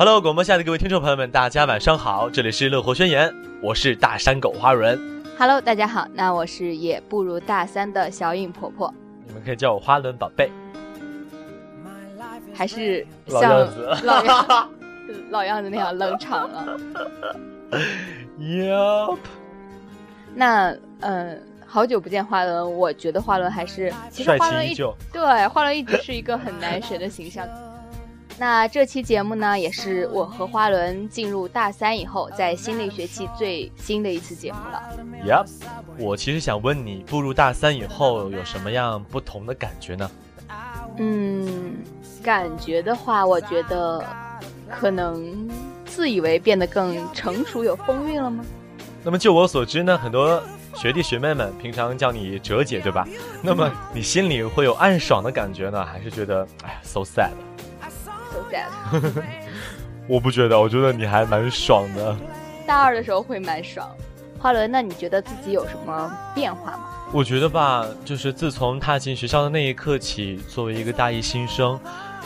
Hello，广播下的各位听众朋友们，大家晚上好，这里是乐活宣言，我是大山狗花轮。Hello，大家好，那我是也不如大三的小颖婆婆，你们可以叫我花轮宝贝。还是老像样子老样 老样子那样冷场了。Yup，那嗯、呃好久不见花轮，我觉得花轮还是其实花轮一气依旧。对花轮一直是一个很男神的形象。那这期节目呢，也是我和花轮进入大三以后，在新的一学期最新的一次节目了。Yep，我其实想问你，步入大三以后有什么样不同的感觉呢？嗯，感觉的话，我觉得可能自以为变得更成熟有风韵了吗？那么就我所知呢，很多学弟学妹们平常叫你哲姐，对吧？那么你心里会有暗爽的感觉呢，还是觉得哎呀 so sad？So sad。我不觉得，我觉得你还蛮爽的。大二的时候会蛮爽。花轮，那你觉得自己有什么变化吗？我觉得吧，就是自从踏进学校的那一刻起，作为一个大一新生，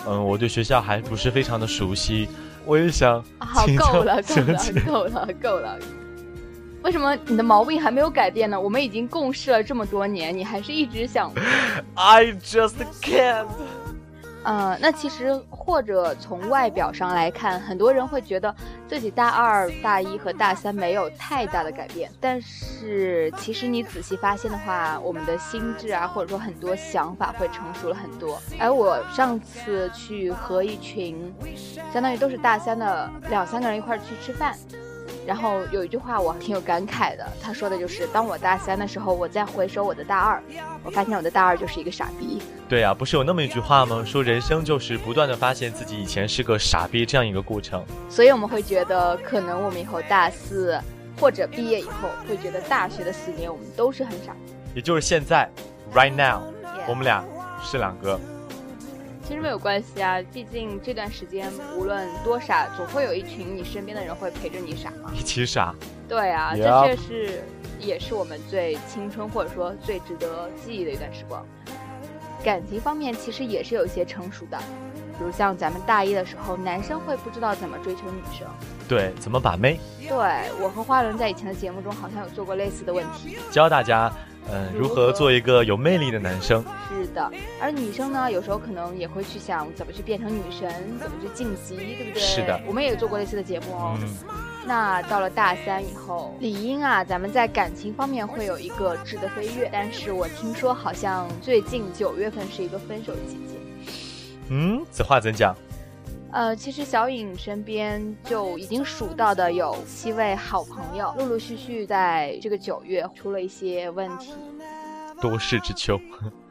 嗯，我对学校还不是非常的熟悉。我也想好够了，够了，够了，够了。为什么你的毛病还没有改变呢？我们已经共事了这么多年，你还是一直想…… I just can't。呃，那其实或者从外表上来看，很多人会觉得自己大二、大一和大三没有太大的改变，但是其实你仔细发现的话，我们的心智啊，或者说很多想法会成熟了很多。而我上次去和一群，相当于都是大三的两三个人一块儿去吃饭。然后有一句话我挺有感慨的，他说的就是：当我大三的时候，我再回首我的大二，我发现我的大二就是一个傻逼。对呀、不是有那么一句话吗？说人生就是不断的发现自己以前是个傻逼这样一个过程。所以我们会觉得，可能我们以后大四或者毕业以后，会觉得大学的四年我们都是很傻。也就是现在，right now，Yeah 我们俩是两个。其实没有关系啊，毕竟这段时间无论多傻，总会有一群你身边的人会陪着你傻嘛。一起傻。对啊这却是也是我们最青春或者说最值得记忆的一段时光。感情方面其实也是有一些成熟的，比如像咱们大一的时候，男生会不知道怎么追求女生。对，怎么把妹？对我和花轮在以前的节目中好像有做过类似的问题。教大家，嗯、如何做一个有魅力的男生。是的，而女生呢，有时候可能也会去想怎么去变成女神，怎么去晋级，对不对？是的我们也做过类似的节目哦。嗯，那到了大三以后，理应啊，咱们在感情方面会有一个质的飞跃，但是我听说好像最近九月份是一个分手季节。嗯，此话怎讲？呃，其实小颖身边就已经数到的有七位好朋友，陆陆续续在这个九月出了一些问题。多事之秋。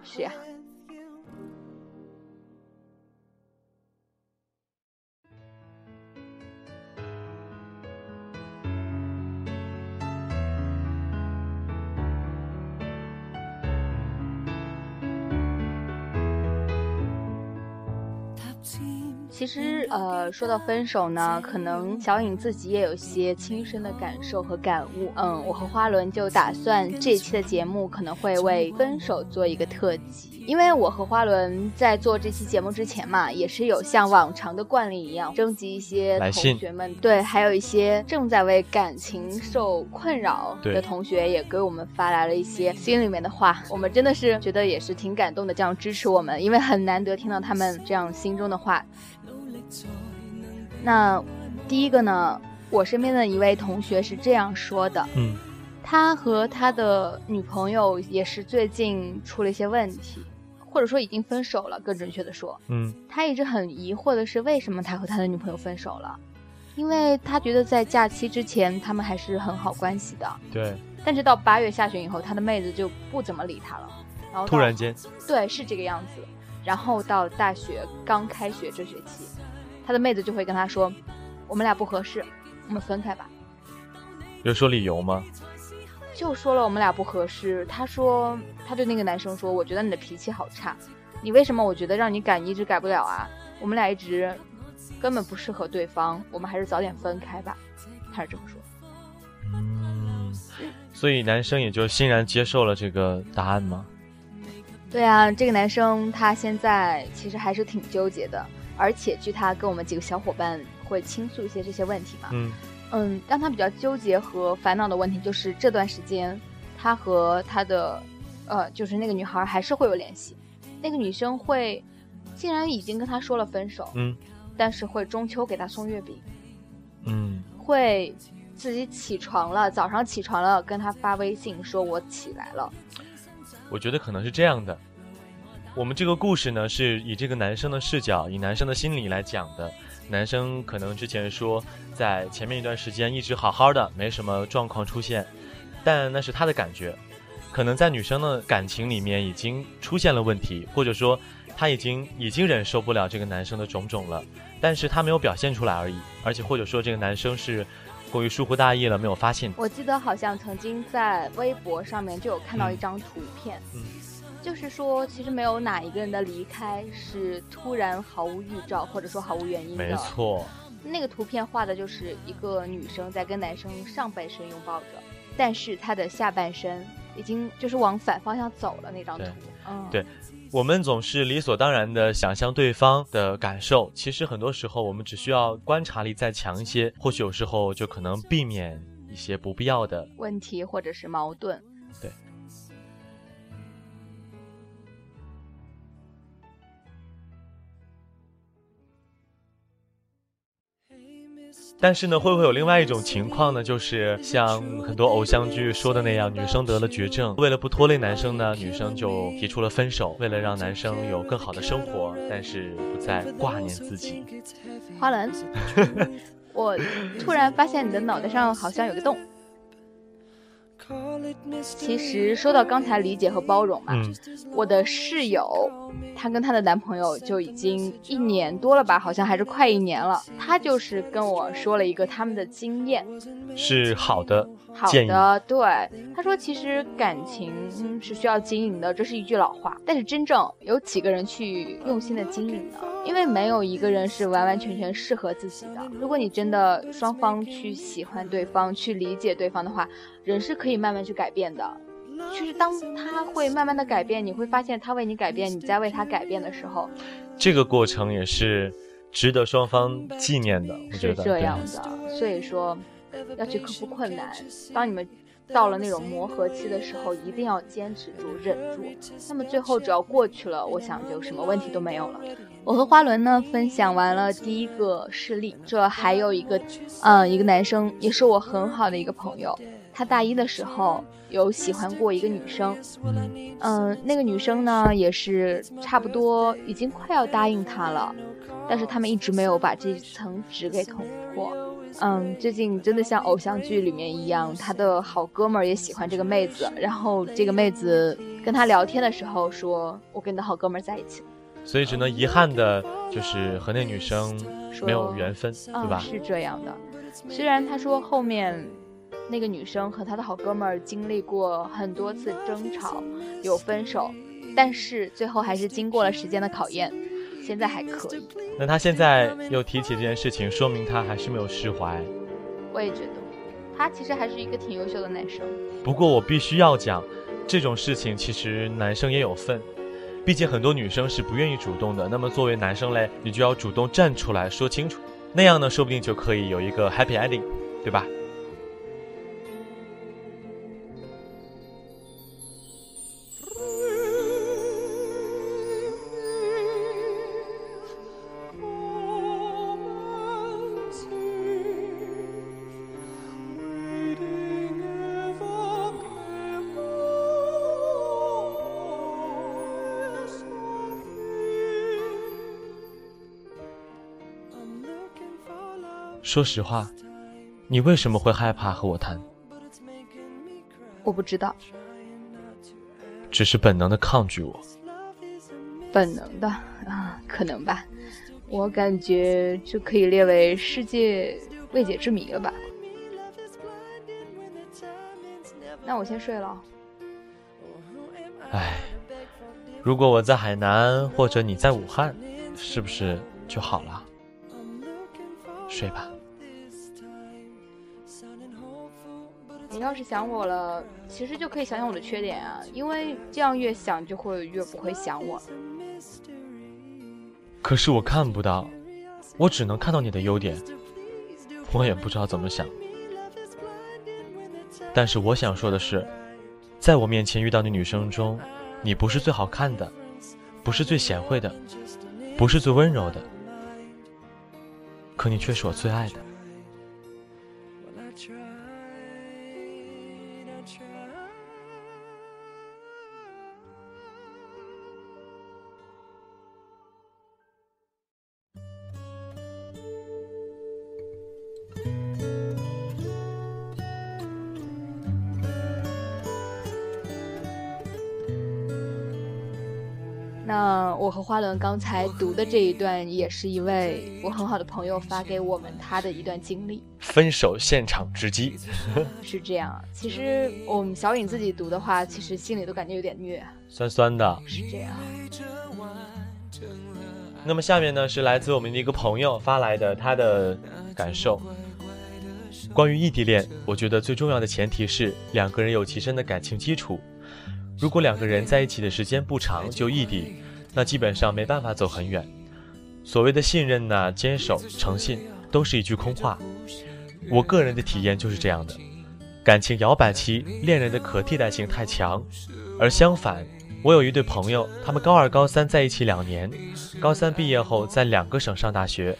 是呀、其实，呃，说到分手呢，可能小颖自己也有一些亲身的感受和感悟。嗯，我和花轮就打算这期的节目可能会为分手做一个特辑，因为我和花轮在做这期节目之前嘛，也是有像往常的惯例一样，征集一些同学们，对，还有一些正在为感情受困扰的同学，也给我们发来了一些心里面的话。我们真的是觉得也是挺感动的，这样支持我们，因为很难得听到他们这样心中的话。那第一个呢，我身边的一位同学是这样说的，嗯，他和他的女朋友也是最近出了一些问题，或者说已经分手了，更准确的说，嗯，他一直很疑惑的是为什么他和他的女朋友分手了，因为他觉得在假期之前他们还是很好关系的，对，但是到八月下旬以后，他的妹子就不怎么理他了，然后突然间，对，是这个样子。然后到大学刚开学这学期，他的妹子就会跟他说：“我们俩不合适，我们分开吧。有说理由吗？”就说了我们俩不合适。他说，他对那个男生说：“我觉得你的脾气好差，你为什么我觉得让你改，你一直改不了啊？我们俩一直根本不适合对方，我们还是早点分开吧。”他是这么说。嗯，所以男生也就欣然接受了这个答案吗？对啊，这个男生他现在其实还是挺纠结的，而且据他跟我们几个小伙伴会倾诉一些这些问题嘛。嗯嗯，让他比较纠结和烦恼的问题就是这段时间，他和他的，呃，就是那个女孩还是会有联系。那个女生会，竟然已经跟他说了分手，嗯但是会中秋给他送月饼，嗯会自己起床了，早上起床了跟他发微信说我起来了。我觉得可能是这样的。我们这个故事呢，是以这个男生的视角，以男生的心理来讲的。男生可能之前说，在前面一段时间一直好好的，没什么状况出现，但那是他的感觉。可能在女生的感情里面已经出现了问题，或者说他已经已经忍受不了这个男生的种种了，但是他没有表现出来而已。而且或者说这个男生是过于疏忽大意了，没有发现。我记得好像曾经在微博上面就有看到一张图片，嗯就是说其实没有哪一个人的离开是突然毫无预兆或者说毫无原因的。没错，那个图片画的就是一个女生在跟男生上半身拥抱着，但是她的下半身已经就是往反方向走了那张图。嗯，对我们总是理所当然的想象对方的感受，其实很多时候我们只需要观察力再强一些，或许有时候就可能避免一些不必要的。问题或者是矛盾。对。但是呢，会不会有另外一种情况呢？就是像很多偶像剧说的那样，女生得了绝症，为了不拖累男生呢，女生就提出了分手，为了让男生有更好的生活，但是不再挂念自己。花轮，我突然发现你的脑袋上好像有个洞。其实说到刚才理解和包容嘛，嗯，我的室友，她跟她的男朋友就已经一年多了吧，好像还是快一年了。她就是跟我说了一个他们的经验，是好的好。的，对，她说其实感情嗯是需要经营的，这是一句老话。但是真正有几个人去用心的经营呢？因为没有一个人是完完全全适合自己的。如果你真的双方去喜欢对方，去理解对方的话，人是可以慢慢去改变的。就是当他会慢慢的改变，你会发现他为你改变，你在为他改变的时候，这个过程也是值得双方纪念的，我觉得是这样的。所以说，要去克服困难。当你们到了那种磨合期的时候，一定要坚持住、忍住。那么最后只要过去了，我想就什么问题都没有了。我和花轮呢分享完了第一个事例，这还有一个，嗯，一个男生也是我很好的一个朋友。他大一的时候有喜欢过一个女生，嗯嗯，那个女生呢也是差不多已经快要答应他了，但是他们一直没有把这层纸给捅破。嗯，最近真的像偶像剧里面一样，他的好哥们儿也喜欢这个妹子，然后这个妹子跟他聊天的时候说：“我跟你的好哥们儿在一起。所以只能遗憾的就是和那女生没有缘分，对嗯，吧？是这样的。虽然他说后面那个女生和她的好哥们儿经历过很多次争吵，有分手，但是最后还是经过了时间的考验，现在还可以。那他现在又提起这件事情，说明他还是没有释怀。我也觉得，他其实还是一个挺优秀的男生。不过我必须要讲，这种事情其实男生也有份，毕竟很多女生是不愿意主动的。那么作为男生嘞，你就要主动站出来说清楚，那样呢，说不定就可以有一个 happy ending，对吧？说实话，你为什么会害怕和我谈？我不知道，只是本能的抗拒我。本能的啊，可能吧。我感觉这可以列为世界未解之谜了吧。那我先睡了。唉，如果我在海南，或者你在武汉，是不是就好了？睡吧。你要是想我了，其实就可以想想我的缺点啊，因为这样越想就会越不会想我。可是我看不到，我只能看到你的优点。我也不知道怎么想。但是我想说的是，在我面前遇到的女生中，你不是最好看的，不是最贤惠的，不是最温柔的，可你却是我最爱的。那我和花轮刚才读的这一段，也是一位我很好的朋友发给我们他的一段经历。分手现场直击，是这样。其实我们小颖自己读的话，其实心里都感觉有点虐，酸酸的。是这样。那么下面呢，是来自我们的一个朋友发来的他的感受。关于异地恋，我觉得最重要的前提是两个人有极深的感情基础。如果两个人在一起的时间不长就异地，那基本上没办法走很远。所谓的信任呢、坚守、诚信，都是一句空话。我个人的体验就是这样的：感情摇摆期，恋人的可替代性太强。而相反，我有一对朋友，他们高二、高三在一起两年，高三毕业后在两个省上大学。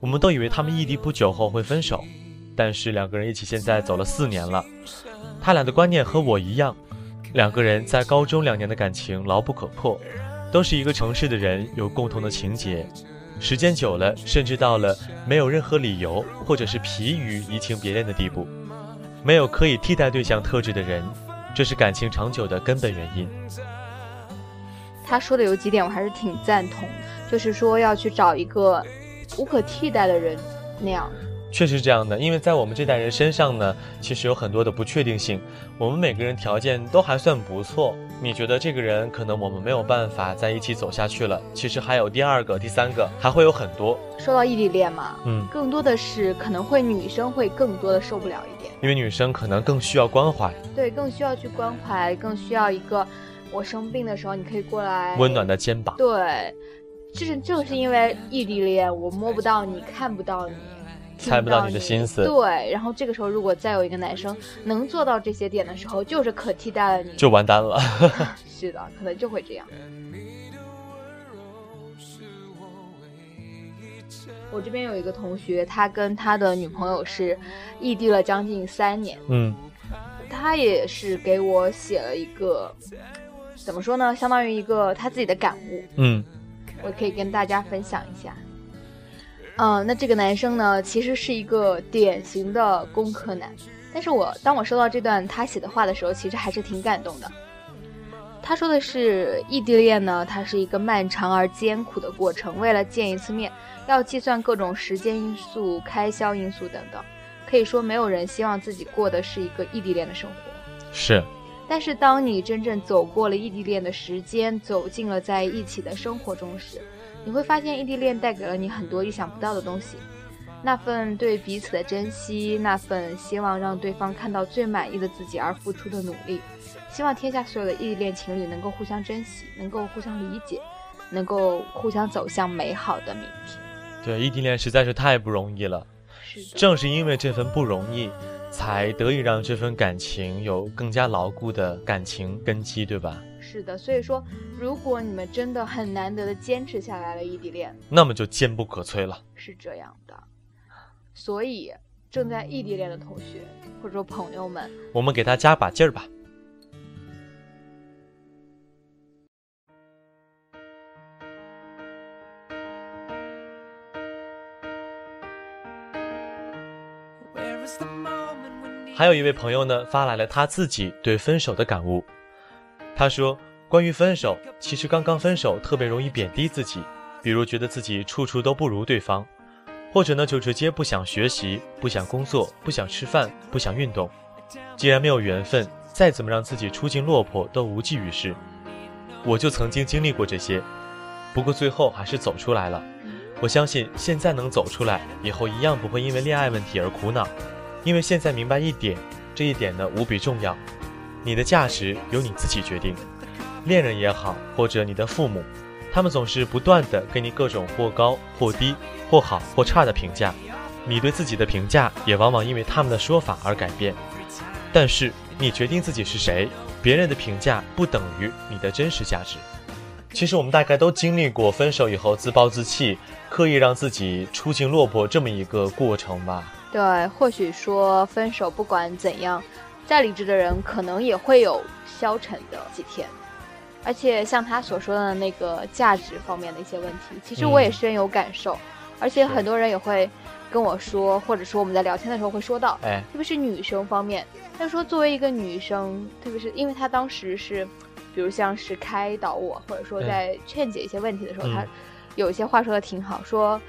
我们都以为他们异地不久后会分手，但是两个人一起现在走了四年了。他俩的观念和我一样。两个人在高中两年的感情牢不可破，都是一个城市的人，有共同的情节，时间久了，甚至到了没有任何理由或者是疲于移情别恋的地步，没有可以替代对象特质的人，这是感情长久的根本原因。他说的有几点我还是挺赞同，就是说要去找一个无可替代的人那样。确实是这样的，因为在我们这代人身上呢，其实有很多的不确定性。我们每个人条件都还算不错，你觉得这个人可能我们没有办法在一起走下去了？其实还有第二个、第三个，还会有很多。说到异地恋嘛，嗯，更多的是可能会女生会更多的受不了一点，因为女生可能更需要关怀，对，更需要去关怀，更需要一个我生病的时候你可以过来温暖的肩膀。对，就是正是因为异地恋，我摸不到你，看不到你。猜不到你的心思，对。然后这个时候，如果再有一个男生能做到这些点的时候，就是可替代了你，就完蛋了。是的，可能就会这样。我这边有一个同学，他跟他的女朋友是异地了将近三年。嗯，他也是给我写了一个，怎么说呢？相当于一个他自己的感悟。嗯，我可以跟大家分享一下。嗯，那这个男生呢，其实是一个典型的工科男。但是我当我收到这段他写的话的时候，其实还是挺感动的。他说的是异地恋呢，它是一个漫长而艰苦的过程。为了见一次面，要计算各种时间因素、开销因素等等。可以说，没有人希望自己过的是一个异地恋的生活。是。但是，当你真正走过了异地恋的时间，走进了在一起的生活中时，你会发现，异地恋带给了你很多意想不到的东西，那份对彼此的珍惜，那份希望让对方看到最满意的自己而付出的努力，希望天下所有的异地恋情侣能够互相珍惜，能够互相理解，能够互相走向美好的明天。对，异地恋实在是太不容易了，是正是因为这份不容易，才得以让这份感情有更加牢固的感情根基，对吧？是的，所以说，如果你们真的很难得的坚持下来了异地恋，那么就坚不可摧了。是这样的，所以正在异地恋的同学或者说朋友们，我们给他加把劲儿吧。还有一位朋友呢，发来了他自己对分手的感悟。他说：“关于分手，其实刚刚分手特别容易贬低自己，比如觉得自己处处都不如对方，或者呢就直接不想学习、不想工作、不想吃饭、不想运动。既然没有缘分，再怎么让自己出尽落魄都无济于事。我就曾经经历过这些，不过最后还是走出来了。我相信现在能走出来，以后一样不会因为恋爱问题而苦恼，因为现在明白一点，这一点呢无比重要。”你的价值由你自己决定，恋人也好，或者你的父母，他们总是不断的给你各种或高或低、或好或差的评价，你对自己的评价也往往因为他们的说法而改变。但是你决定自己是谁，别人的评价不等于你的真实价值。其实我们大概都经历过分手以后自暴自弃，刻意让自己出尽落魄这么一个过程吧。对，或许说分手不管怎样，再理智的人可能也会有消沉的几天。而且像他所说的那个价值方面的一些问题，其实我也深有感受。而且很多人也会跟我说，或者说我们在聊天的时候会说到，哎，特别是女生方面，他说作为一个女生，特别是因为他当时是。比如像是开导我，或者说在劝解一些问题的时候，他有一些话说的挺好。说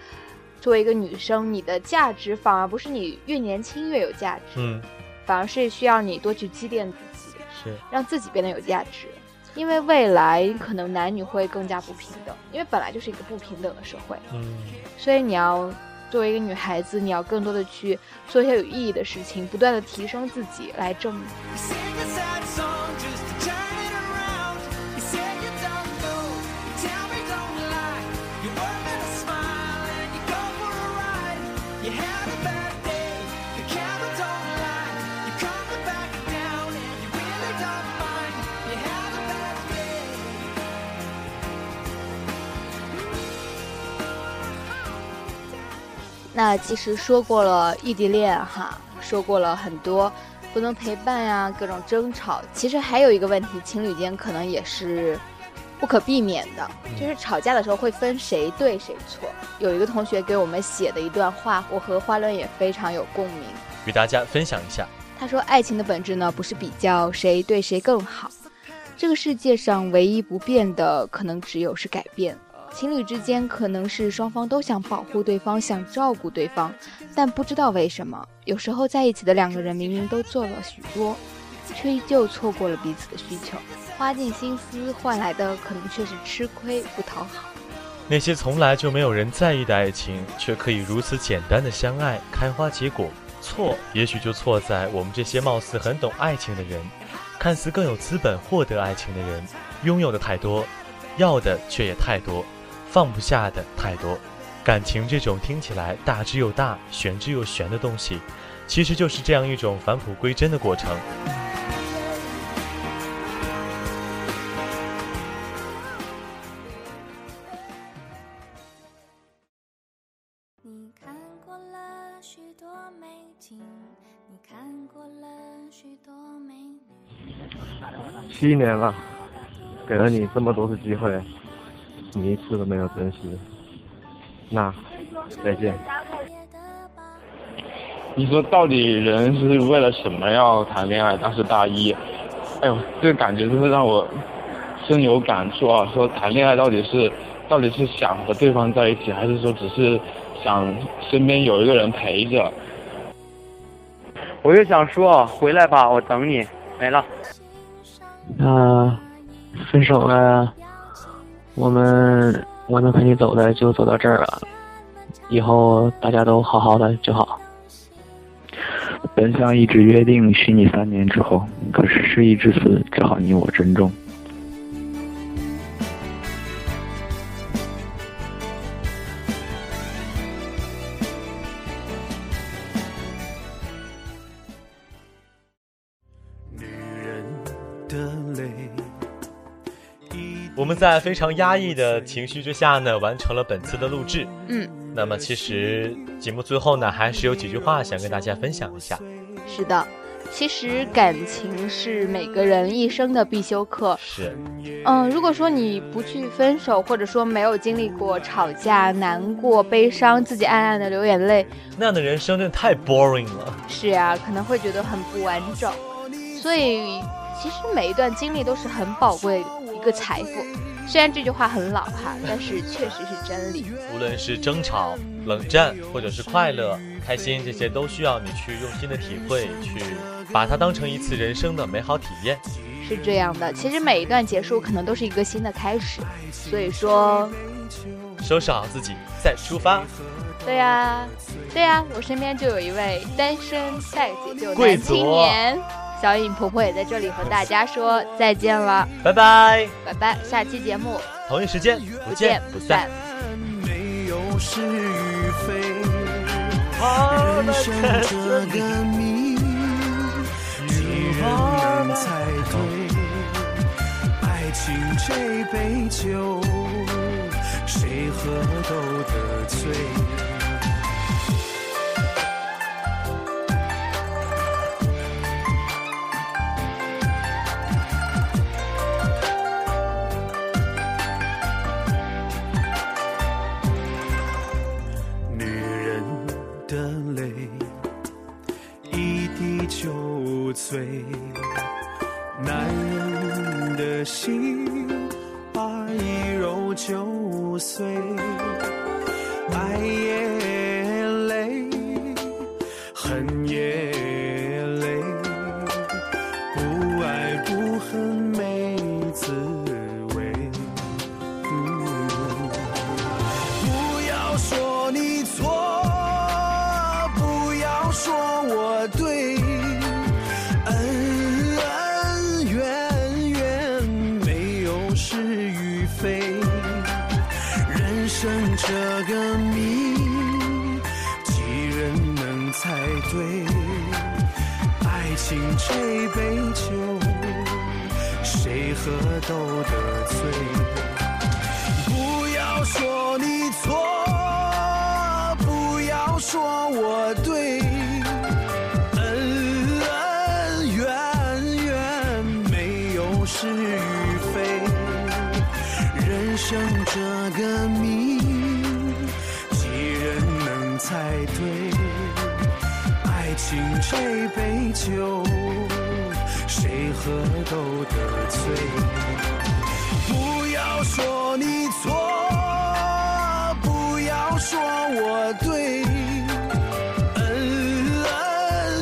作为一个女生，你的价值反而不是你越年轻越有价值，嗯，反而是需要你多去积淀自己，是。让自己变得有价值。因为未来可能男女会更加不平等，因为本来就是一个不平等的社会，嗯，所以你要作为一个女孩子，你要更多的去做一些有意义的事情，不断的提升自己来证明。那其实说过了异地恋哈，说过了很多不能陪伴呀，各种争吵。其实还有一个问题，情侣间可能也是不可避免的，就是吵架的时候会分谁对谁错。有一个同学给我们写的一段话，我和花轮也非常有共鸣，与大家分享一下。他说：“爱情的本质呢，不是比较谁对谁更好，这个世界上唯一不变的，可能只有是改变。”情侣之间可能是双方都想保护对方，想照顾对方，但不知道为什么，有时候在一起的两个人明明都做了许多，却依旧错过了彼此的需求，花尽心思换来的可能却是吃亏不讨好。那些从来就没有人在意的爱情，却可以如此简单的相爱、开花结果。错，也许就错在我们这些貌似很懂爱情的人，看似更有资本获得爱情的人，拥有的太多，要的却也太多。放不下的太多，感情这种听起来大之又大、玄之又玄的东西，其实就是这样一种返璞归真的过程。你看过了许多美景，你看过了许多美女。七年了，给了你这么多次机会。你一次都没有珍惜，那再见。你说到底人是为了什么要谈恋爱？当时大一，哎呦，这个感觉真是让我深有感触啊！说谈恋爱到底是到底是想和对方在一起，还是说只是想身边有一个人陪着？我就想说，回来吧，我等你。没了。那分手了。我们我能陪你走的就走到这儿了，以后大家都好好的就好。本想一纸约定，许你三年之后，可是事已至此，只好你我珍重。在非常压抑的情绪之下呢，完成了本次的录制。嗯，那么其实节目最后呢，还是有几句话想跟大家分享一下。是的，其实感情是每个人一生的必修课。是，嗯，如果说你不去分手，或者说没有经历过吵架、难过、悲伤，自己暗暗的流眼泪，那样的人生真的太 boring 了。是呀，可能会觉得很不完整。所以，其实每一段经历都是很宝贵的一。个财富，虽然这句话很老哈，但是确实是真理。无论是争吵、冷战，或者是快乐、开心，这些都需要你去用心的体会，去把它当成一次人生的美好体验。是这样的，其实每一段结束可能都是一个新的开始，所以说，收拾好自己再出发。对呀，对呀，我身边就有一位单身待解救男青年。小影婆婆也在这里和大家说再见了，拜拜，拜拜，下期节目同一时间不见不散。没有是与非，人生这个谜，几人能猜对。爱情这杯酒，谁喝都得醉。一滴就醉。男人的心，把一揉就碎。爱也累，恨也猜对？爱情这杯酒，谁喝都得醉。不要说你错，不要说我对，恩恩怨怨没有是与非，人生这个谜，敬这杯酒，谁喝都得醉。不要说你错，不要说我对，恩恩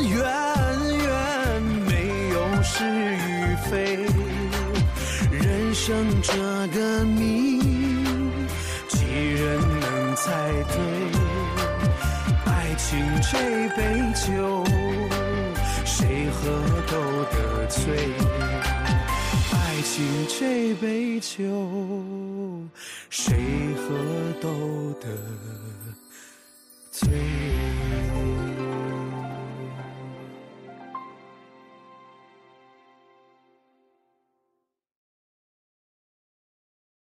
怨怨没有是与非，人生这个这杯酒谁喝都得醉？爱情这杯酒谁喝都得醉？